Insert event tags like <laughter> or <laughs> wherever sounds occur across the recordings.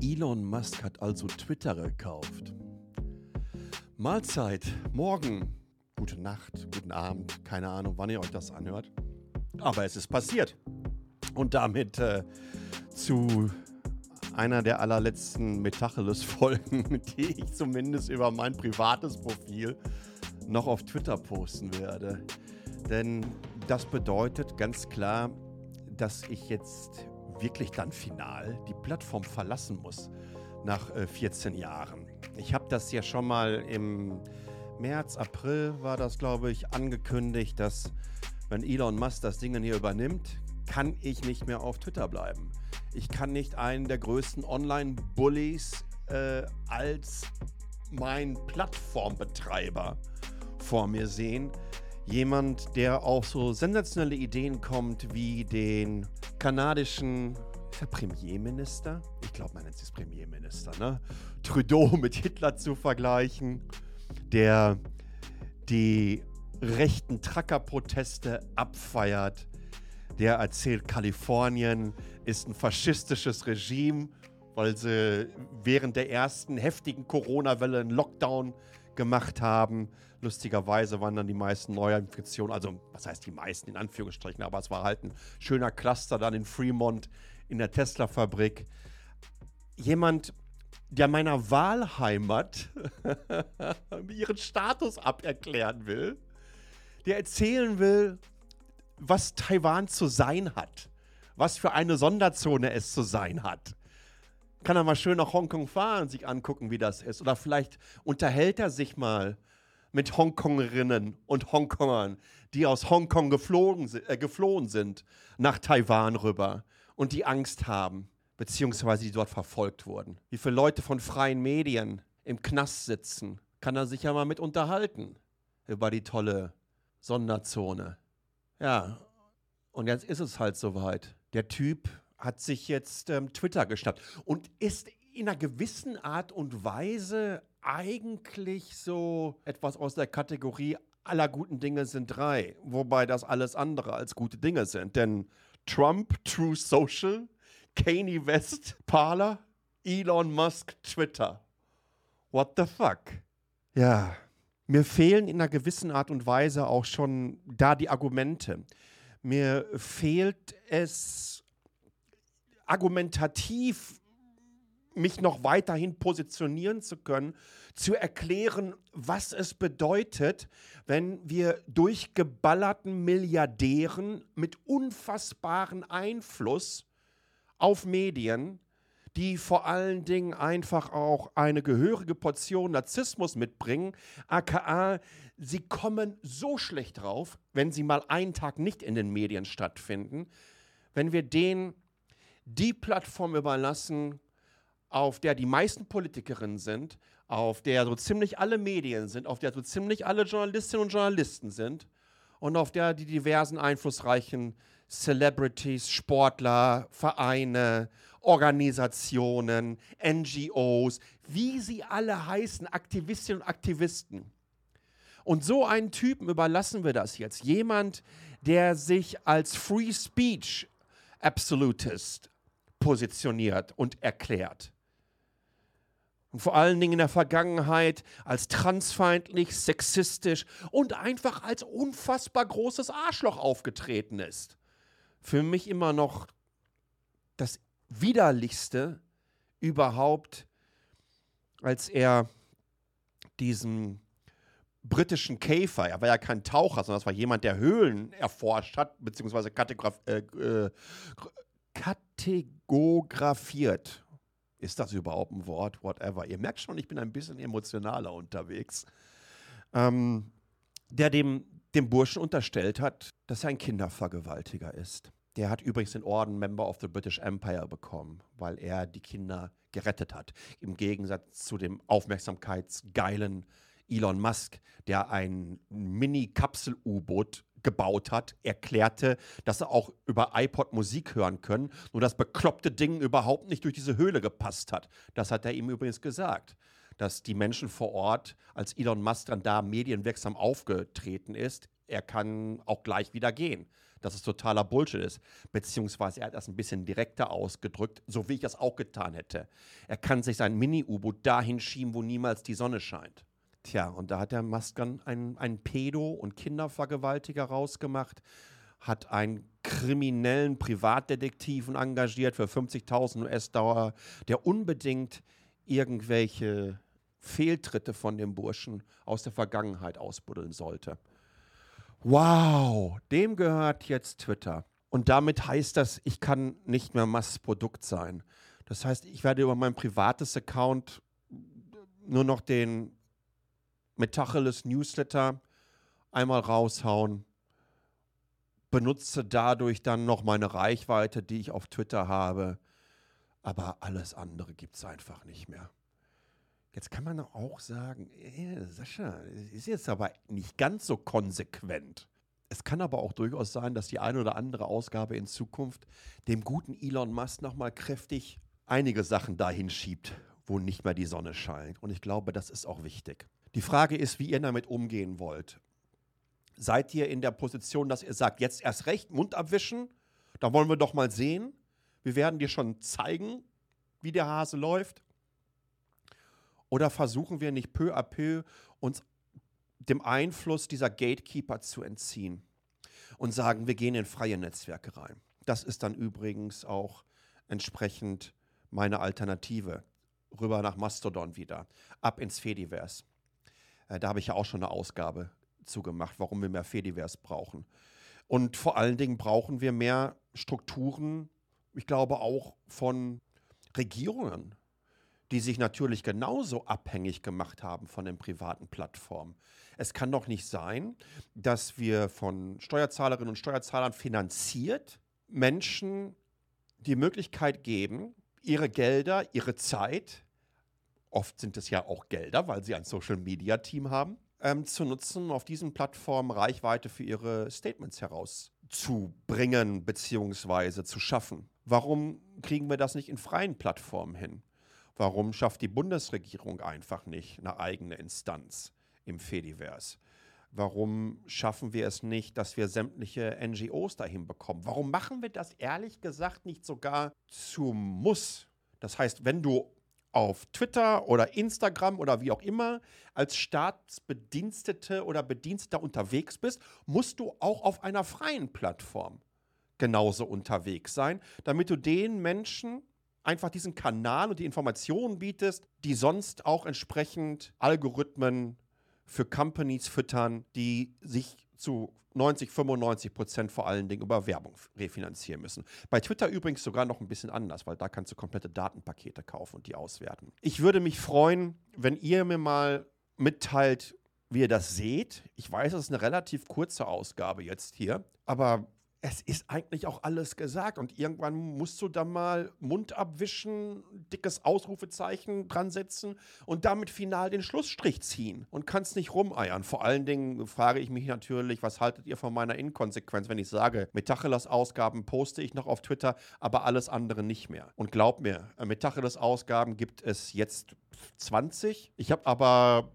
Elon Musk hat also Twitter gekauft. Mahlzeit, morgen, gute Nacht, guten Abend, keine Ahnung, wann ihr euch das anhört. Aber es ist passiert. Und damit äh, zu einer der allerletzten Metacheles-Folgen, <laughs> die ich zumindest über mein privates Profil noch auf Twitter posten werde. Denn das bedeutet ganz klar, dass ich jetzt wirklich dann final die Plattform verlassen muss nach äh, 14 Jahren. Ich habe das ja schon mal im März, April war das, glaube ich, angekündigt, dass wenn Elon Musk das Ding hier übernimmt, kann ich nicht mehr auf Twitter bleiben. Ich kann nicht einen der größten Online-Bullies äh, als mein Plattformbetreiber vor mir sehen. Jemand, der auf so sensationelle Ideen kommt wie den kanadischen Premierminister, ich glaube, man nennt es Premierminister, ne? Trudeau <laughs> mit Hitler zu vergleichen, der die rechten Truckerproteste abfeiert, der erzählt, Kalifornien ist ein faschistisches Regime, weil sie während der ersten heftigen Corona-Welle einen Lockdown gemacht haben. Lustigerweise waren dann die meisten Neuinfektionen, also was heißt die meisten in Anführungsstrichen, aber es war halt ein schöner Cluster dann in Fremont in der Tesla-Fabrik. Jemand, der meiner Wahlheimat <laughs> ihren Status aberklären will, der erzählen will, was Taiwan zu sein hat, was für eine Sonderzone es zu sein hat kann er mal schön nach Hongkong fahren sich angucken, wie das ist. Oder vielleicht unterhält er sich mal mit Hongkongerinnen und Hongkongern, die aus Hongkong geflogen, äh, geflohen sind, nach Taiwan rüber und die Angst haben, beziehungsweise die dort verfolgt wurden. Wie viele Leute von freien Medien im Knast sitzen, kann er sich ja mal mit unterhalten über die tolle Sonderzone. Ja, und jetzt ist es halt soweit. Der Typ hat sich jetzt ähm, Twitter geschnappt und ist in einer gewissen Art und Weise eigentlich so etwas aus der Kategorie aller guten Dinge sind drei, wobei das alles andere als gute Dinge sind. Denn Trump, True Social, Kanye West, Parler, Elon Musk, Twitter. What the fuck? Ja, mir fehlen in einer gewissen Art und Weise auch schon da die Argumente. Mir fehlt es argumentativ mich noch weiterhin positionieren zu können, zu erklären, was es bedeutet, wenn wir durchgeballerten Milliardären mit unfassbaren Einfluss auf Medien, die vor allen Dingen einfach auch eine gehörige Portion Narzissmus mitbringen, aka sie kommen so schlecht drauf, wenn sie mal einen Tag nicht in den Medien stattfinden, wenn wir denen die Plattform überlassen, auf der die meisten Politikerinnen sind, auf der so ziemlich alle Medien sind, auf der so ziemlich alle Journalistinnen und Journalisten sind und auf der die diversen einflussreichen Celebrities, Sportler, Vereine, Organisationen, NGOs, wie sie alle heißen, Aktivistinnen und Aktivisten. Und so einen Typen überlassen wir das jetzt. Jemand, der sich als Free Speech Absolutist positioniert und erklärt. Und vor allen Dingen in der Vergangenheit als transfeindlich, sexistisch und einfach als unfassbar großes Arschloch aufgetreten ist. Für mich immer noch das widerlichste überhaupt, als er diesen britischen Käfer, er war ja kein Taucher, sondern das war jemand, der Höhlen erforscht hat, beziehungsweise Kategoraf äh, äh, kategoraphiert. Ist das überhaupt ein Wort? Whatever. Ihr merkt schon, ich bin ein bisschen emotionaler unterwegs. Ähm, der dem, dem Burschen unterstellt hat, dass er ein Kindervergewaltiger ist. Der hat übrigens den Orden Member of the British Empire bekommen, weil er die Kinder gerettet hat. Im Gegensatz zu dem aufmerksamkeitsgeilen Elon Musk, der ein Mini-Kapsel-U-Boot gebaut hat, erklärte, dass er auch über iPod Musik hören können, nur das bekloppte Ding überhaupt nicht durch diese Höhle gepasst hat. Das hat er ihm übrigens gesagt. dass die Menschen vor Ort, als Elon Musk dann da medienwirksam aufgetreten ist, er kann auch gleich wieder gehen. Dass es totaler Bullshit ist. Beziehungsweise er hat das ein bisschen direkter ausgedrückt, so wie ich das auch getan hätte. Er kann sich sein Mini-U-Boot dahin schieben, wo niemals die Sonne scheint. Tja, und da hat der Musk dann einen, einen Pedo- und Kindervergewaltiger rausgemacht, hat einen kriminellen Privatdetektiven engagiert für 50.000 US-Dollar, der unbedingt irgendwelche Fehltritte von dem Burschen aus der Vergangenheit ausbuddeln sollte. Wow, dem gehört jetzt Twitter. Und damit heißt das, ich kann nicht mehr Massprodukt sein. Das heißt, ich werde über mein privates Account nur noch den Metacheles Newsletter einmal raushauen, benutze dadurch dann noch meine Reichweite, die ich auf Twitter habe, aber alles andere gibt es einfach nicht mehr. Jetzt kann man auch sagen, äh, Sascha, ist jetzt aber nicht ganz so konsequent. Es kann aber auch durchaus sein, dass die eine oder andere Ausgabe in Zukunft dem guten Elon Musk nochmal kräftig einige Sachen dahin schiebt, wo nicht mehr die Sonne scheint. Und ich glaube, das ist auch wichtig. Die Frage ist, wie ihr damit umgehen wollt. Seid ihr in der Position, dass ihr sagt, jetzt erst recht, Mund abwischen? Da wollen wir doch mal sehen. Wir werden dir schon zeigen, wie der Hase läuft. Oder versuchen wir nicht peu à peu uns dem Einfluss dieser Gatekeeper zu entziehen und sagen, wir gehen in freie Netzwerke rein. Das ist dann übrigens auch entsprechend meine Alternative. Rüber nach Mastodon wieder, ab ins Fediverse. Äh, da habe ich ja auch schon eine Ausgabe zugemacht, warum wir mehr Fediverse brauchen. Und vor allen Dingen brauchen wir mehr Strukturen, ich glaube auch von Regierungen, die sich natürlich genauso abhängig gemacht haben von den privaten Plattformen. Es kann doch nicht sein, dass wir von Steuerzahlerinnen und Steuerzahlern finanziert Menschen die Möglichkeit geben, ihre Gelder, ihre Zeit, oft sind es ja auch Gelder, weil sie ein Social-Media-Team haben, ähm, zu nutzen, auf diesen Plattformen Reichweite für ihre Statements herauszubringen bzw. zu schaffen. Warum kriegen wir das nicht in freien Plattformen hin? Warum schafft die Bundesregierung einfach nicht eine eigene Instanz im Fediverse? Warum schaffen wir es nicht, dass wir sämtliche NGOs dahin bekommen? Warum machen wir das ehrlich gesagt nicht sogar zum Muss? Das heißt, wenn du auf Twitter oder Instagram oder wie auch immer als Staatsbedienstete oder Bediensteter unterwegs bist, musst du auch auf einer freien Plattform genauso unterwegs sein, damit du den Menschen einfach diesen Kanal und die Informationen bietest, die sonst auch entsprechend Algorithmen für Companies füttern, die sich zu 90, 95 Prozent vor allen Dingen über Werbung refinanzieren müssen. Bei Twitter übrigens sogar noch ein bisschen anders, weil da kannst du komplette Datenpakete kaufen und die auswerten. Ich würde mich freuen, wenn ihr mir mal mitteilt, wie ihr das seht. Ich weiß, es ist eine relativ kurze Ausgabe jetzt hier, aber es ist eigentlich auch alles gesagt. Und irgendwann musst du dann mal Mund abwischen, dickes Ausrufezeichen dran setzen und damit final den Schlussstrich ziehen und kannst nicht rumeiern. Vor allen Dingen frage ich mich natürlich, was haltet ihr von meiner Inkonsequenz, wenn ich sage, Metacheles-Ausgaben poste ich noch auf Twitter, aber alles andere nicht mehr. Und glaub mir, äh, Metacheles-Ausgaben gibt es jetzt 20. Ich habe aber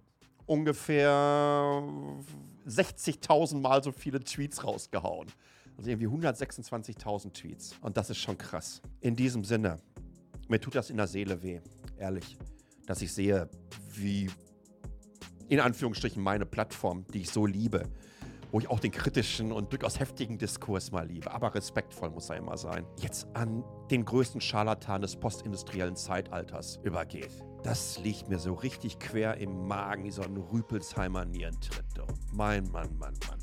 ungefähr 60.000 Mal so viele Tweets rausgehauen. Also irgendwie 126.000 Tweets. Und das ist schon krass. In diesem Sinne, mir tut das in der Seele weh, ehrlich, dass ich sehe, wie in Anführungsstrichen meine Plattform, die ich so liebe, wo ich auch den kritischen und durchaus heftigen Diskurs mal liebe, aber respektvoll muss er immer sein, jetzt an den größten Scharlatan des postindustriellen Zeitalters übergeht. Das liegt mir so richtig quer im Magen, wie so ein Rüpelsheimer Nierentritt. Oh, mein Mann, Mann, Mann.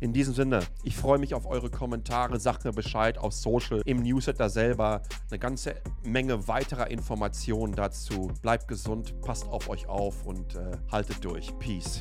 In diesem Sinne, ich freue mich auf eure Kommentare. Sagt mir Bescheid auf Social, im Newsletter selber. Eine ganze Menge weiterer Informationen dazu. Bleibt gesund, passt auf euch auf und äh, haltet durch. Peace.